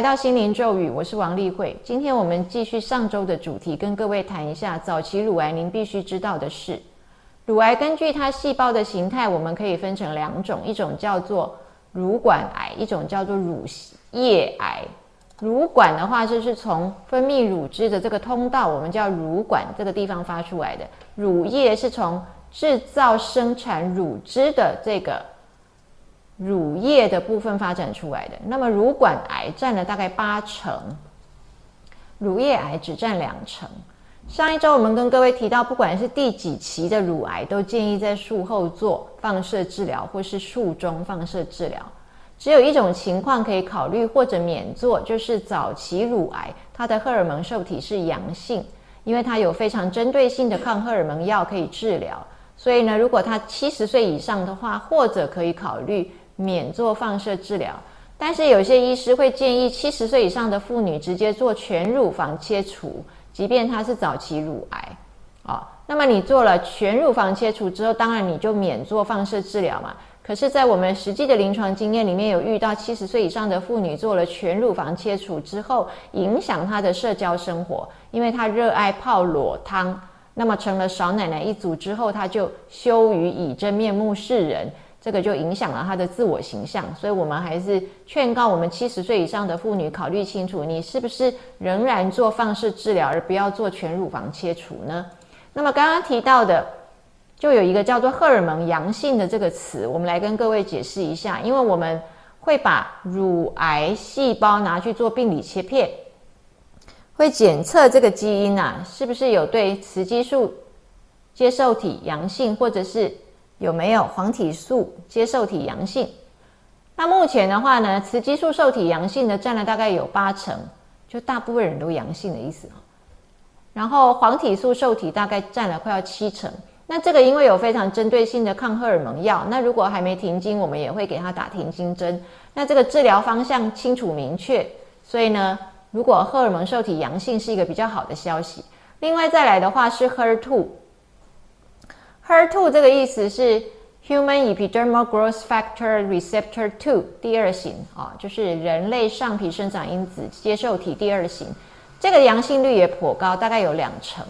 来到心灵咒语，我是王丽慧。今天我们继续上周的主题，跟各位谈一下早期乳癌您必须知道的事。乳癌根据它细胞的形态，我们可以分成两种，一种叫做乳管癌，一种叫做乳液癌。乳管的话，就是从分泌乳汁的这个通道，我们叫乳管这个地方发出来的；乳液是从制造生产乳汁的这个。乳液的部分发展出来的，那么乳管癌占了大概八成，乳液癌只占两成。上一周我们跟各位提到，不管是第几期的乳癌，都建议在术后做放射治疗或是术中放射治疗。只有一种情况可以考虑或者免做，就是早期乳癌，它的荷尔蒙受体是阳性，因为它有非常针对性的抗荷尔蒙药可以治疗。所以呢，如果他七十岁以上的话，或者可以考虑。免做放射治疗，但是有些医师会建议七十岁以上的妇女直接做全乳房切除，即便她是早期乳癌，啊，那么你做了全乳房切除之后，当然你就免做放射治疗嘛。可是，在我们实际的临床经验里面，有遇到七十岁以上的妇女做了全乳房切除之后，影响她的社交生活，因为她热爱泡裸汤，那么成了少奶奶一族之后，她就羞于以真面目示人。这个就影响了她的自我形象，所以我们还是劝告我们七十岁以上的妇女考虑清楚，你是不是仍然做放射治疗，而不要做全乳房切除呢？那么刚刚提到的，就有一个叫做荷尔蒙阳性的这个词，我们来跟各位解释一下，因为我们会把乳癌细胞拿去做病理切片，会检测这个基因啊，是不是有对雌激素接受体阳性，或者是。有没有黄体素接受体阳性？那目前的话呢，雌激素受体阳性的占了大概有八成，就大部分人都阳性的意思啊然后黄体素受体大概占了快要七成。那这个因为有非常针对性的抗荷尔蒙药，那如果还没停经，我们也会给他打停经针。那这个治疗方向清楚明确，所以呢，如果荷尔蒙受体阳性是一个比较好的消息。另外再来的话是 HER2。HER2 这个意思是 Human Epidermal Growth Factor Receptor Two 第二型啊，就是人类上皮生长因子接受体第二型，这个阳性率也颇高，大概有两成。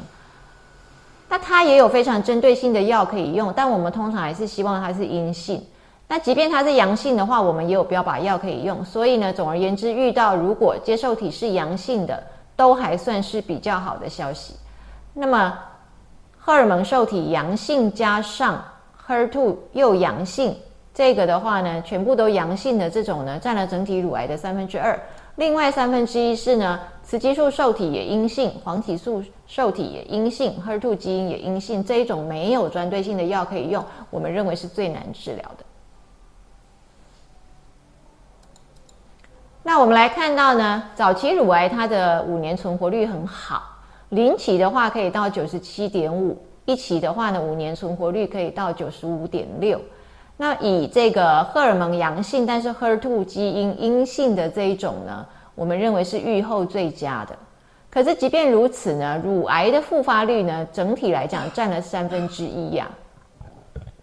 那它也有非常针对性的药可以用，但我们通常还是希望它是阴性。那即便它是阳性的话，我们也有标靶药可以用。所以呢，总而言之，遇到如果接受体是阳性的，都还算是比较好的消息。那么。荷尔蒙受体阳性加上 HER2 又阳性，这个的话呢，全部都阳性的这种呢，占了整体乳癌的三分之二。另外三分之一是呢，雌激素受体也阴性，黄体素受体也阴性，HER2 基因也阴性，这一种没有专对性的药可以用，我们认为是最难治疗的。那我们来看到呢，早期乳癌它的五年存活率很好。零期的话可以到九十七点五，一期的话呢，五年存活率可以到九十五点六。那以这个荷尔蒙阳性，但是 HER2 基因阴性的这一种呢，我们认为是预后最佳的。可是即便如此呢，乳癌的复发率呢，整体来讲占了三分之一呀，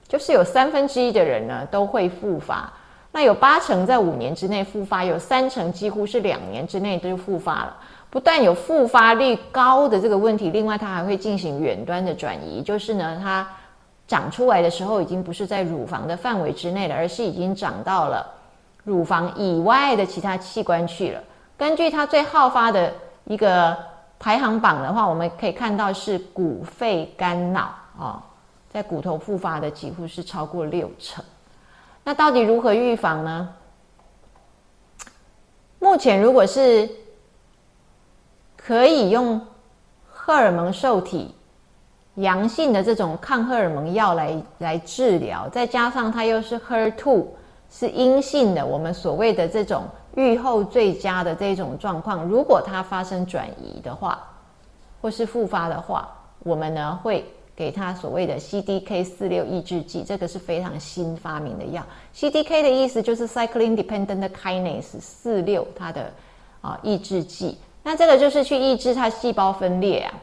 就是有三分之一的人呢都会复发。那有八成在五年之内复发，有三成几乎是两年之内就复发了。不但有复发率高的这个问题，另外它还会进行远端的转移，就是呢，它长出来的时候已经不是在乳房的范围之内了，而是已经长到了乳房以外的其他器官去了。根据它最好发的一个排行榜的话，我们可以看到是骨、肺、肝、脑啊，在骨头复发的几乎是超过六成。那到底如何预防呢？目前如果是可以用荷尔蒙受体阳性的这种抗荷尔蒙药来来治疗，再加上它又是 HER2 是阴性的，我们所谓的这种预后最佳的这种状况，如果它发生转移的话，或是复发的话，我们呢会给它所谓的 CDK 四六抑制剂，这个是非常新发明的药。CDK 的意思就是 cycling Dependent Kinase 四六它的啊抑制剂。那这个就是去抑制它细胞分裂啊，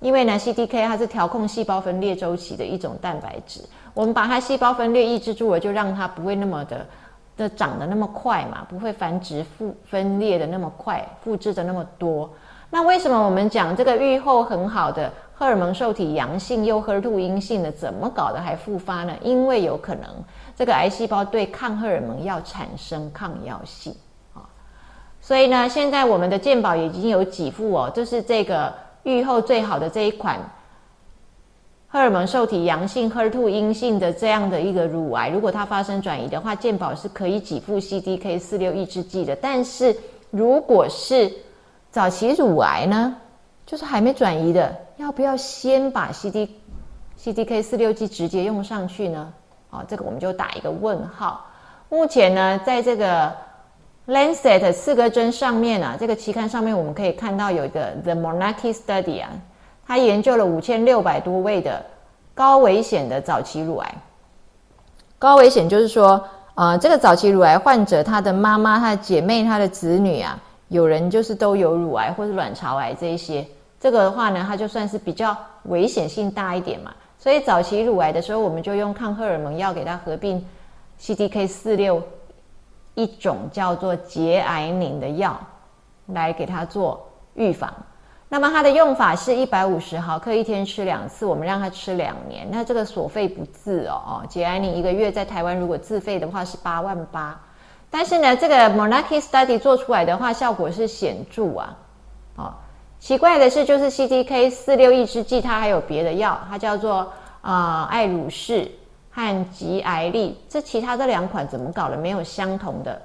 因为呢，CDK 它是调控细胞分裂周期的一种蛋白质。我们把它细胞分裂抑制住了，就让它不会那么的的长得那么快嘛，不会繁殖复分裂的那么快，复制的那么多。那为什么我们讲这个愈后很好的荷尔蒙受体阳性又 HER2 阴性的，怎么搞的还复发呢？因为有可能这个癌细胞对抗荷尔蒙药产生抗药性。所以呢，现在我们的健保已经有几副哦，就是这个愈后最好的这一款。荷尔蒙受体阳性、HER2 阴性的这样的一个乳癌，如果它发生转移的话，健保是可以给付 CDK 四六抑制剂的。但是如果是早期乳癌呢，就是还没转移的，要不要先把 CD CDK 四六剂直接用上去呢？啊，这个我们就打一个问号。目前呢，在这个 Lancet 四个针上面啊，这个期刊上面我们可以看到有一个 The Monarchy Study 啊。它研究了五千六百多位的高危险的早期乳癌。高危险就是说，呃，这个早期乳癌患者，他的妈妈、他的姐妹、他的子女啊，有人就是都有乳癌或者卵巢癌这一些。这个的话呢，它就算是比较危险性大一点嘛。所以早期乳癌的时候，我们就用抗荷尔蒙药给他合并 CDK 四六一种叫做结癌宁的药来给他做预防。那么它的用法是一百五十毫克一天吃两次，我们让他吃两年。那这个所费不自哦哦，节哀宁一个月在台湾如果自费的话是八万八，但是呢，这个 Monarchy Study 做出来的话效果是显著啊。哦，奇怪的是就是 CDK 四六抑制剂它还有别的药，它叫做啊艾鲁士和吉艾利，这其他这两款怎么搞的没有相同的？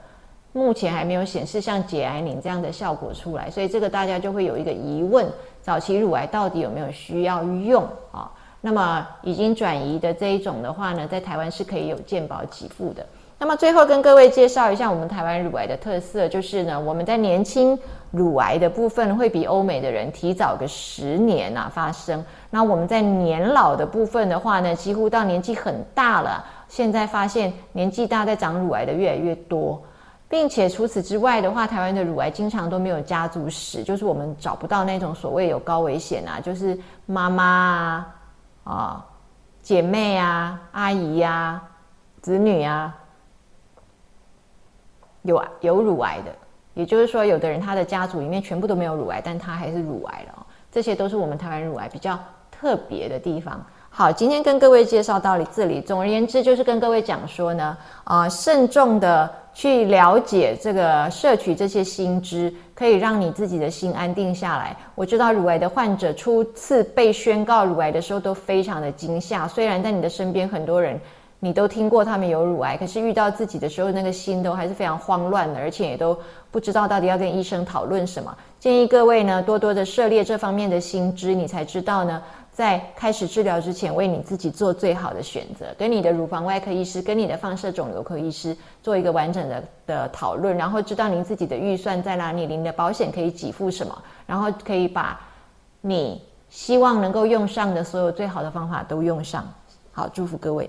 目前还没有显示像解癌宁这样的效果出来，所以这个大家就会有一个疑问：早期乳癌到底有没有需要用啊？那么已经转移的这一种的话呢，在台湾是可以有健保给付的。那么最后跟各位介绍一下我们台湾乳癌的特色，就是呢，我们在年轻乳癌的部分会比欧美的人提早个十年啊发生。那我们在年老的部分的话呢，几乎到年纪很大了，现在发现年纪大在长乳癌的越来越多。并且除此之外的话，台湾的乳癌经常都没有家族史，就是我们找不到那种所谓有高危险啊，就是妈妈啊、啊姐妹啊、阿姨呀、子女啊有有乳癌的。也就是说，有的人他的家族里面全部都没有乳癌，但他还是乳癌了。这些都是我们台湾乳癌比较特别的地方。好，今天跟各位介绍到这里。总而言之，就是跟各位讲说呢，啊，慎重的去了解这个摄取这些新知，可以让你自己的心安定下来。我知道乳癌的患者初次被宣告乳癌的时候都非常的惊吓，虽然在你的身边很多人你都听过他们有乳癌，可是遇到自己的时候，那个心都还是非常慌乱的，而且也都不知道到底要跟医生讨论什么。建议各位呢，多多的涉猎这方面的新知，你才知道呢。在开始治疗之前，为你自己做最好的选择，跟你的乳房外科医师、跟你的放射肿瘤科医师做一个完整的的讨论，然后知道您自己的预算在哪里，您的保险可以给付什么，然后可以把你希望能够用上的所有最好的方法都用上。好，祝福各位。